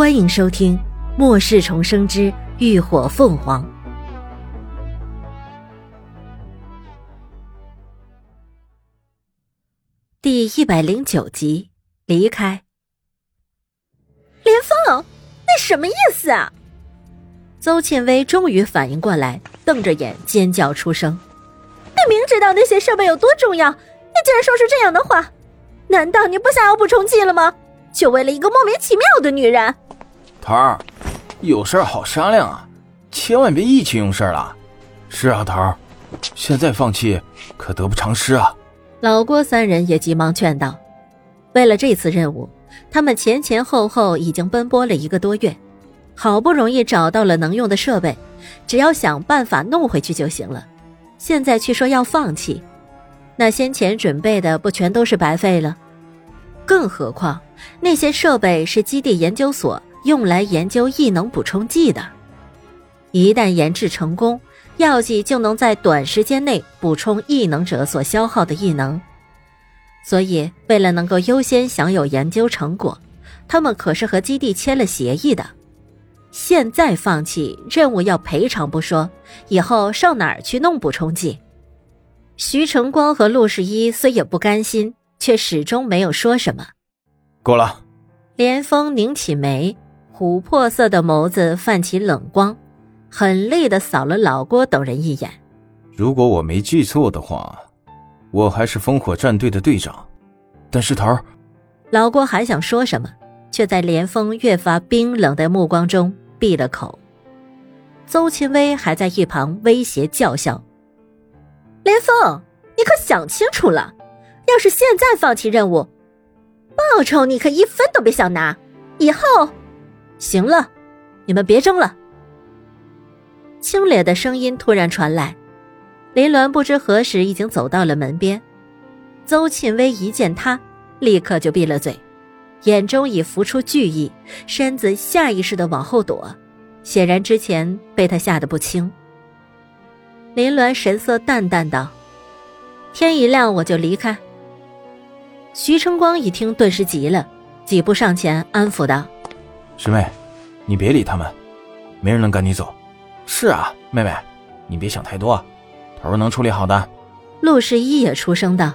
欢迎收听《末世重生之浴火凤凰》第一百零九集。离开，连峰，那什么意思啊？邹倩薇终于反应过来，瞪着眼尖叫出声：“你明知道那些设备有多重要，你竟然说出这样的话？难道你不想要补充剂了吗？就为了一个莫名其妙的女人？”头儿，有事好商量啊，千万别意气用事了。是啊，头儿，现在放弃可得不偿失啊。老郭三人也急忙劝道：“为了这次任务，他们前前后后已经奔波了一个多月，好不容易找到了能用的设备，只要想办法弄回去就行了。现在却说要放弃，那先前准备的不全都是白费了？更何况那些设备是基地研究所。”用来研究异能补充剂的，一旦研制成功，药剂就能在短时间内补充异能者所消耗的异能。所以，为了能够优先享有研究成果，他们可是和基地签了协议的。现在放弃任务要赔偿不说，以后上哪儿去弄补充剂？徐成光和陆十一虽也不甘心，却始终没有说什么。够了，连峰拧起眉。琥珀色的眸子泛起冷光，狠厉的扫了老郭等人一眼。如果我没记错的话，我还是烽火战队的队长。但是头儿，老郭还想说什么，却在连峰越发冰冷的目光中闭了口。邹庆威还在一旁威胁叫嚣：“连峰，你可想清楚了？要是现在放弃任务，报酬你可一分都别想拿。以后……”行了，你们别争了。清冽的声音突然传来，林鸾不知何时已经走到了门边。邹庆威一见他，立刻就闭了嘴，眼中已浮出惧意，身子下意识的往后躲，显然之前被他吓得不轻。林鸾神色淡淡道：“天一亮我就离开。”徐成光一听，顿时急了，几步上前安抚道。师妹，你别理他们，没人能赶你走。是啊，妹妹，你别想太多，头儿能处理好的。陆十一也出声道：“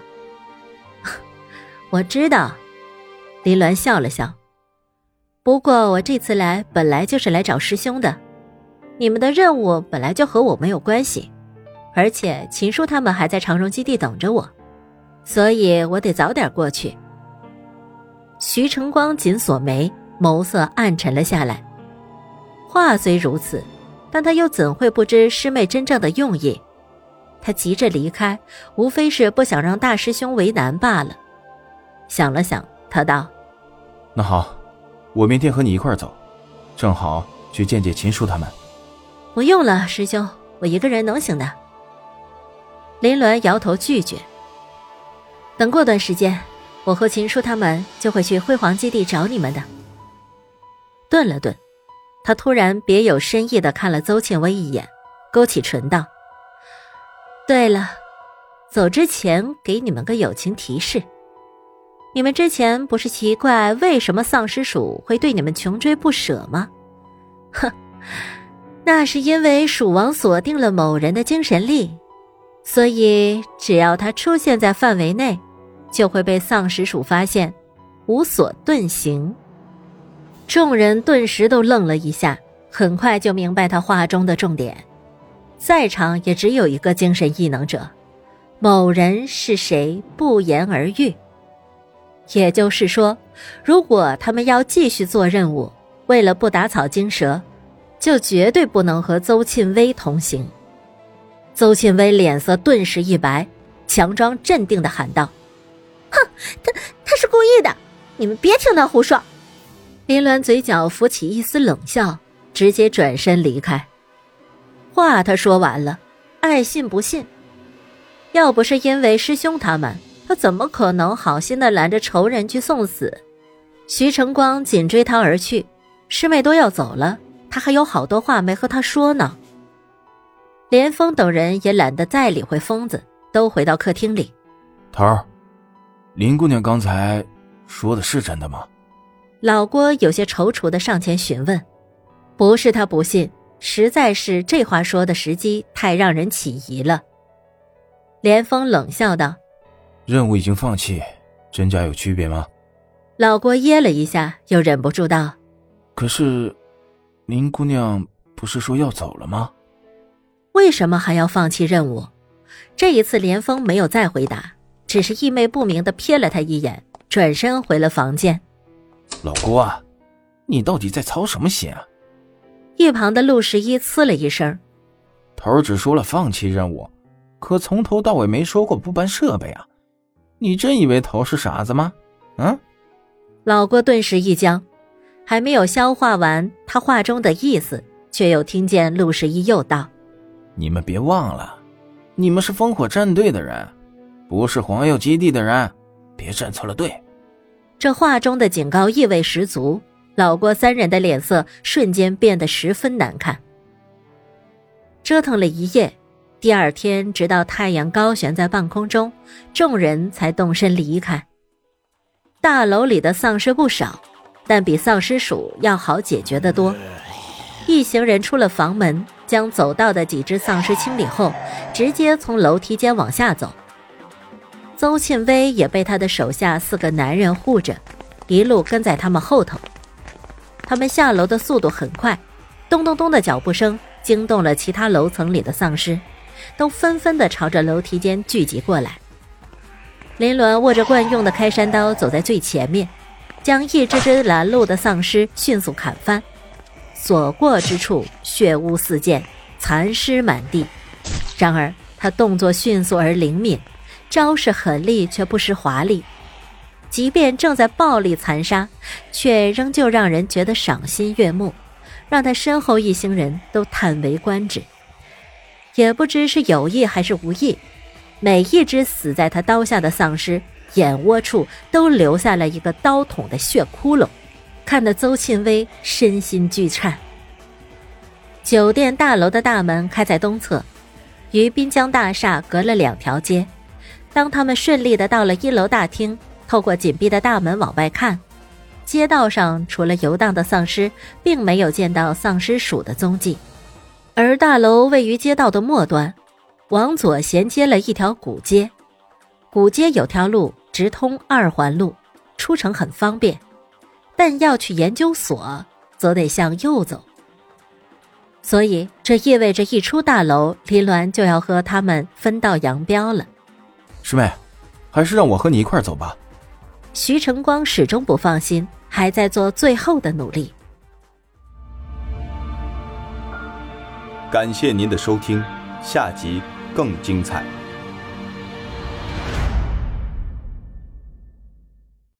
我知道。”林鸾笑了笑。不过我这次来本来就是来找师兄的，你们的任务本来就和我没有关系，而且秦叔他们还在长荣基地等着我，所以我得早点过去。徐成光紧锁眉。眸色暗沉了下来。话虽如此，但他又怎会不知师妹真正的用意？他急着离开，无非是不想让大师兄为难罢了。想了想，他道：“那好，我明天和你一块走，正好去见见秦叔他们。”不用了，师兄，我一个人能行的。林鸾摇头拒绝。等过段时间，我和秦叔他们就会去辉煌基地找你们的。顿了顿，他突然别有深意的看了邹庆威一眼，勾起唇道：“对了，走之前给你们个友情提示，你们之前不是奇怪为什么丧尸鼠会对你们穷追不舍吗？哼，那是因为鼠王锁定了某人的精神力，所以只要他出现在范围内，就会被丧尸鼠发现，无所遁形。”众人顿时都愣了一下，很快就明白他话中的重点。在场也只有一个精神异能者，某人是谁不言而喻。也就是说，如果他们要继续做任务，为了不打草惊蛇，就绝对不能和邹庆威同行。邹庆威脸色顿时一白，强装镇定的喊道：“哼，他他是故意的，你们别听他胡说。”林鸾嘴角浮起一丝冷笑，直接转身离开。话他说完了，爱信不信。要不是因为师兄他们，他怎么可能好心的拦着仇人去送死？徐成光紧追他而去，师妹都要走了，他还有好多话没和他说呢。连峰等人也懒得再理会疯子，都回到客厅里。头儿，林姑娘刚才说的是真的吗？老郭有些踌躇的上前询问，不是他不信，实在是这话说的时机太让人起疑了。连峰冷笑道：“任务已经放弃，真假有区别吗？”老郭噎了一下，又忍不住道：“可是，林姑娘不是说要走了吗？为什么还要放弃任务？”这一次，连峰没有再回答，只是意味不明的瞥了他一眼，转身回了房间。老郭啊，你到底在操什么心啊？一旁的陆十一呲了一声：“头只说了放弃任务，可从头到尾没说过不搬设备啊！你真以为头是傻子吗？”嗯。老郭顿时一僵，还没有消化完他话中的意思，却又听见陆十一又道：“你们别忘了，你们是烽火战队的人，不是黄药基地的人，别站错了队。”这话中的警告意味十足，老郭三人的脸色瞬间变得十分难看。折腾了一夜，第二天直到太阳高悬在半空中，众人才动身离开。大楼里的丧尸不少，但比丧尸鼠要好解决的多。一行人出了房门，将走道的几只丧尸清理后，直接从楼梯间往下走。邹庆威也被他的手下四个男人护着，一路跟在他们后头。他们下楼的速度很快，咚咚咚的脚步声惊动了其他楼层里的丧尸，都纷纷的朝着楼梯间聚集过来。林伦握着惯用的开山刀，走在最前面，将一只只拦路的丧尸迅速砍翻，所过之处血污四溅，残尸满地。然而他动作迅速而灵敏，招式狠厉却不失华丽。即便正在暴力残杀，却仍旧让人觉得赏心悦目，让他身后一行人都叹为观止。也不知是有意还是无意。每一只死在他刀下的丧尸，眼窝处都留下了一个刀捅的血窟窿，看得邹庆威身心俱颤。酒店大楼的大门开在东侧，与滨江大厦隔了两条街。当他们顺利的到了一楼大厅，透过紧闭的大门往外看，街道上除了游荡的丧尸，并没有见到丧尸鼠的踪迹，而大楼位于街道的末端。往左衔接了一条古街，古街有条路直通二环路，出城很方便。但要去研究所，则得向右走。所以这意味着一出大楼，林鸾就要和他们分道扬镳了。师妹，还是让我和你一块走吧。徐成光始终不放心，还在做最后的努力。感谢您的收听，下集。更精彩。